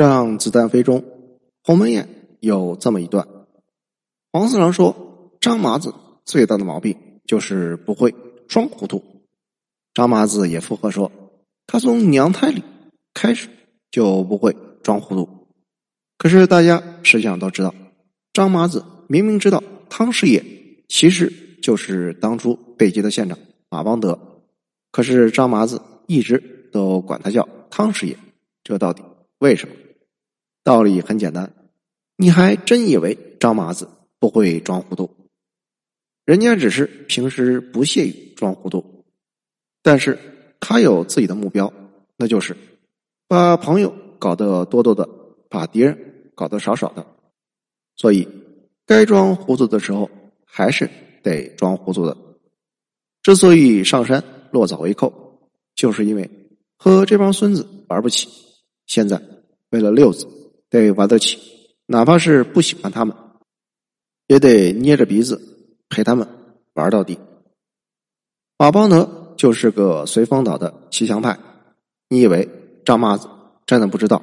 让子弹飞中，鸿门宴有这么一段。黄四郎说：“张麻子最大的毛病就是不会装糊涂。”张麻子也附和说：“他从娘胎里开始就不会装糊涂。”可是大家实际上都知道，张麻子明明知道汤师爷其实就是当初被劫的县长马邦德，可是张麻子一直都管他叫汤师爷，这到底为什么？道理很简单，你还真以为张麻子不会装糊涂？人家只是平时不屑于装糊涂，但是他有自己的目标，那就是把朋友搞得多多的，把敌人搞得少少的。所以，该装糊涂的时候还是得装糊涂的。之所以上山落草为寇，就是因为和这帮孙子玩不起。现在为了六子。得玩得起，哪怕是不喜欢他们，也得捏着鼻子陪他们玩到底。马邦德就是个随风倒的骑墙派，你以为张麻子真的不知道？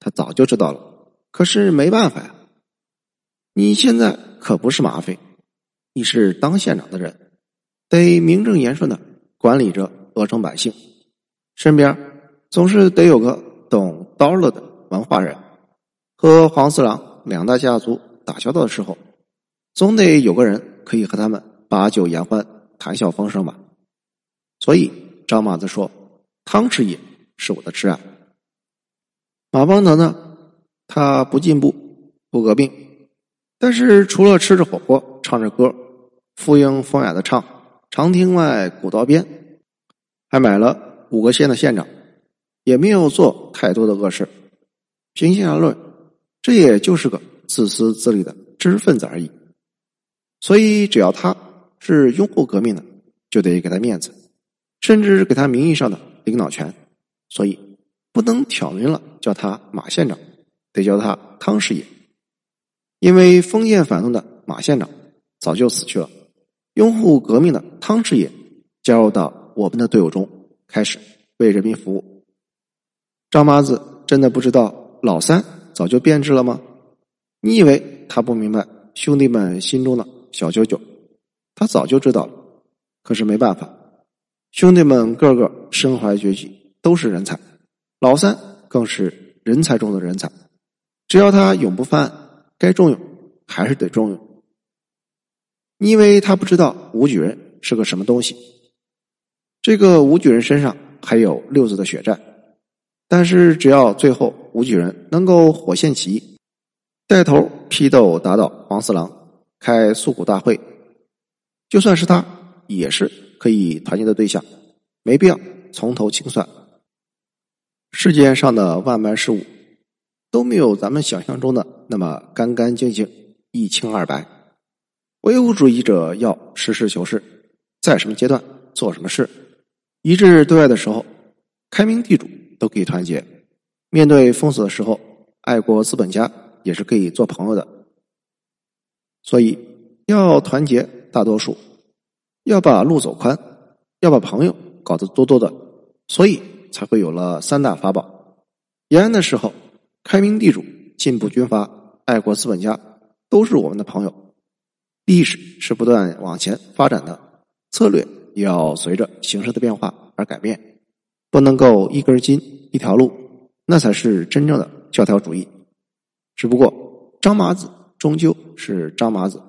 他早就知道了，可是没办法呀。你现在可不是马匪，你是当县长的人，得名正言顺的管理着鹅城百姓，身边总是得有个懂刀了的文化人。和黄四郎两大家族打交道的时候，总得有个人可以和他们把酒言欢、谈笑风生吧。所以张麻子说：“汤师爷是我的挚爱。”马邦德呢，他不进步，不革命，但是除了吃着火锅、唱着歌、附庸风雅的唱“长亭外，古道边”，还买了五个县的县长，也没有做太多的恶事。平心而论。这也就是个自私自利的知识分子而已，所以只要他是拥护革命的，就得给他面子，甚至给他名义上的领导权。所以不能挑明了叫他马县长，得叫他汤师爷。因为封建反动的马县长早就死去了，拥护革命的汤师爷加入到我们的队伍中，开始为人民服务。张麻子真的不知道老三。早就变质了吗？你以为他不明白兄弟们心中的小九九？他早就知道了。可是没办法，兄弟们个个身怀绝技，都是人才。老三更是人才中的人才。只要他永不犯案，该重用还是得重用。你以为他不知道武举人是个什么东西？这个武举人身上还有六字的血债。但是，只要最后武举人能够火线起义，带头批斗打倒黄四郎，开诉苦大会，就算是他也是可以团结的对象，没必要从头清算。世界上的万般事物都没有咱们想象中的那么干干净净、一清二白。唯物主义者要实事求是，在什么阶段做什么事，一致对外的时候，开明地主。都可以团结，面对封锁的时候，爱国资本家也是可以做朋友的。所以要团结大多数，要把路走宽，要把朋友搞得多多的，所以才会有了三大法宝。延安的时候，开明地主、进步军阀、爱国资本家都是我们的朋友。历史是不断往前发展的，策略也要随着形势的变化而改变。不能够一根筋一条路，那才是真正的教条主义。只不过张麻子终究是张麻子，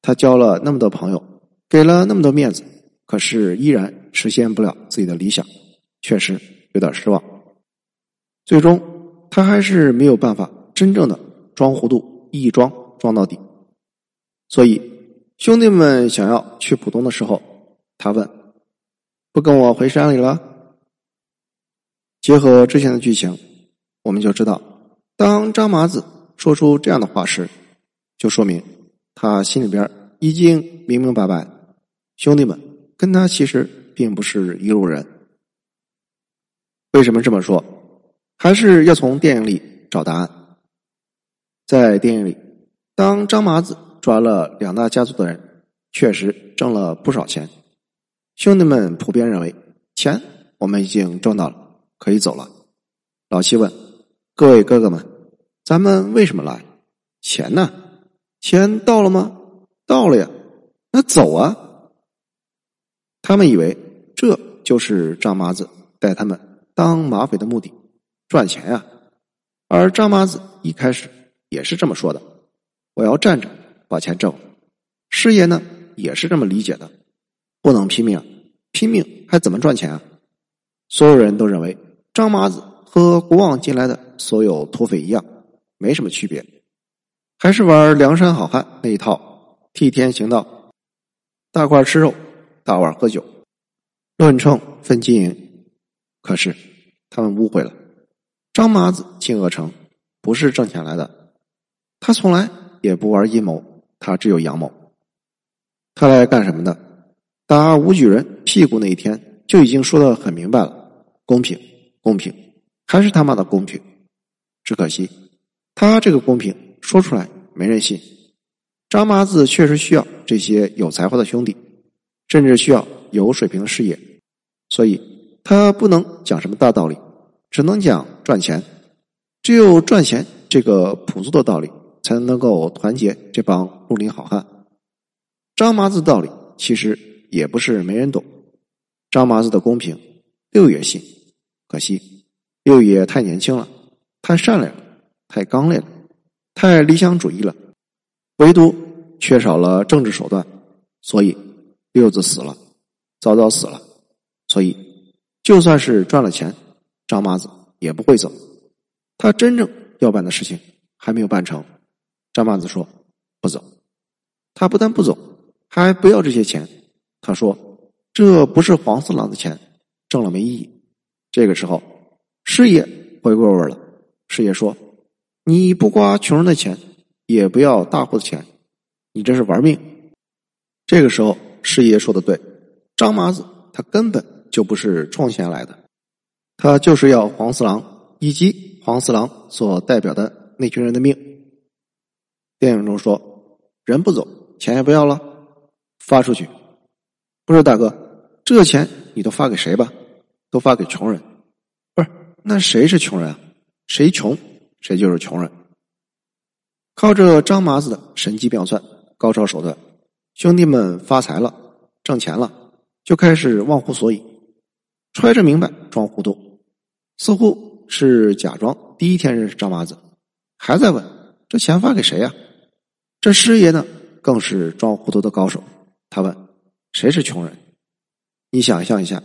他交了那么多朋友，给了那么多面子，可是依然实现不了自己的理想，确实有点失望。最终，他还是没有办法真正的装糊涂，一装装到底。所以，兄弟们想要去浦东的时候，他问：“不跟我回山里了？”结合之前的剧情，我们就知道，当张麻子说出这样的话时，就说明他心里边已经明明白白，兄弟们跟他其实并不是一路人。为什么这么说？还是要从电影里找答案。在电影里，当张麻子抓了两大家族的人，确实挣了不少钱。兄弟们普遍认为，钱我们已经挣到了。可以走了。老七问：“各位哥哥们，咱们为什么来？钱呢？钱到了吗？到了呀。那走啊！他们以为这就是张麻子带他们当马匪的目的，赚钱呀。而张麻子一开始也是这么说的：“我要站着把钱挣了。”师爷呢也是这么理解的：“不能拼命，拼命还怎么赚钱啊？”所有人都认为张麻子和古往今来的所有土匪一样，没什么区别，还是玩梁山好汉那一套，替天行道。大块吃肉，大碗喝酒，论秤分金银。可是他们误会了，张麻子进鹅城不是挣钱来的，他从来也不玩阴谋，他只有阳谋。他来干什么的？打武举人屁股那一天就已经说的很明白了：公平，公平，还是他妈的公平。只可惜，他这个公平说出来没人信。张麻子确实需要这些有才华的兄弟，甚至需要有水平的事业，所以他不能讲什么大道理，只能讲赚钱。只有赚钱这个朴素的道理，才能够团结这帮绿林好汉。张麻子道理其实也不是没人懂。张麻子的公平，六月信，可惜六爷太年轻了，太善良了，太刚烈了，太理想主义了。唯独缺少了政治手段，所以六子死了，早早死了。所以就算是赚了钱，张麻子也不会走。他真正要办的事情还没有办成。张麻子说：“不走。”他不但不走，还不要这些钱。他说：“这不是黄四郎的钱，挣了没意义。”这个时候，师爷回过味了。师爷说：“你不刮穷人的钱。”也不要大户的钱，你这是玩命。这个时候，师爷说的对，张麻子他根本就不是冲钱来的，他就是要黄四郎以及黄四郎所代表的那群人的命。电影中说，人不走，钱也不要了，发出去。不是大哥，这钱你都发给谁吧？都发给穷人。那谁是穷人啊？谁穷，谁就是穷人。靠着张麻子的神机妙算、高超手段，兄弟们发财了、挣钱了，就开始忘乎所以，揣着明白装糊涂，似乎是假装第一天认识张麻子，还在问这钱发给谁呀？这师爷呢，更是装糊涂的高手。他问：“谁是穷人？”你想象一下，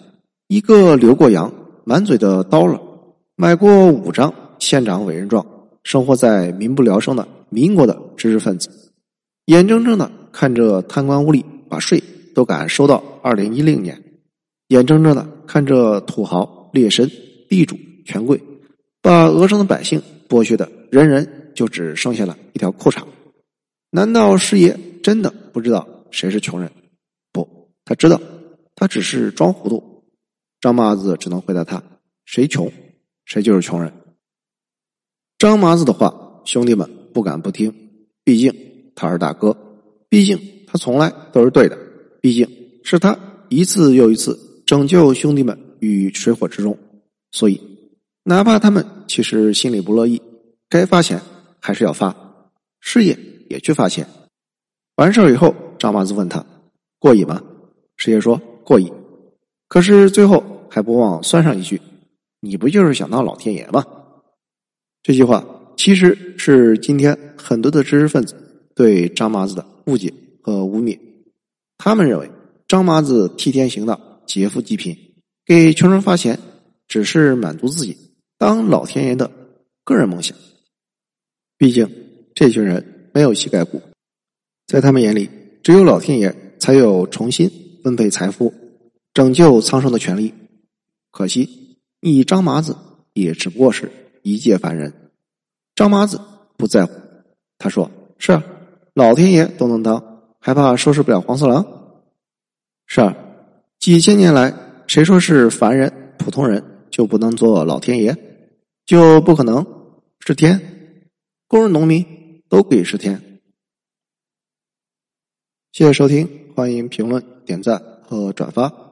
一个留过洋、满嘴的刀了，买过五张县长委任状，生活在民不聊生的。民国的知识分子，眼睁睁的看着贪官污吏把税都敢收到二零一零年，眼睁睁的看着土豪劣绅地主权贵把额上的百姓剥削的人人就只剩下了一条裤衩。难道师爷真的不知道谁是穷人？不，他知道，他只是装糊涂。张麻子只能回答他：谁穷，谁就是穷人。张麻子的话，兄弟们。不敢不听，毕竟他是大哥，毕竟他从来都是对的，毕竟是他一次又一次拯救兄弟们于水火之中，所以哪怕他们其实心里不乐意，该发钱还是要发，师爷也去发钱。完事儿以后，张麻子问他过瘾吗？师爷说过瘾，可是最后还不忘酸上一句：“你不就是想当老天爷吗？”这句话。其实是今天很多的知识分子对张麻子的误解和污蔑。他们认为张麻子替天行道、劫富济贫、给穷人发钱，只是满足自己当老天爷的个人梦想。毕竟这群人没有膝盖骨，在他们眼里，只有老天爷才有重新分配财富、拯救苍生的权利。可惜，你张麻子也只不过是一介凡人。张麻子不在乎，他说：“是啊，老天爷都能当，还怕收拾不了黄四郎？是啊，几千年来，谁说是凡人、普通人就不能做老天爷？就不可能是天？工人、农民都可以是天。”谢谢收听，欢迎评论、点赞和转发。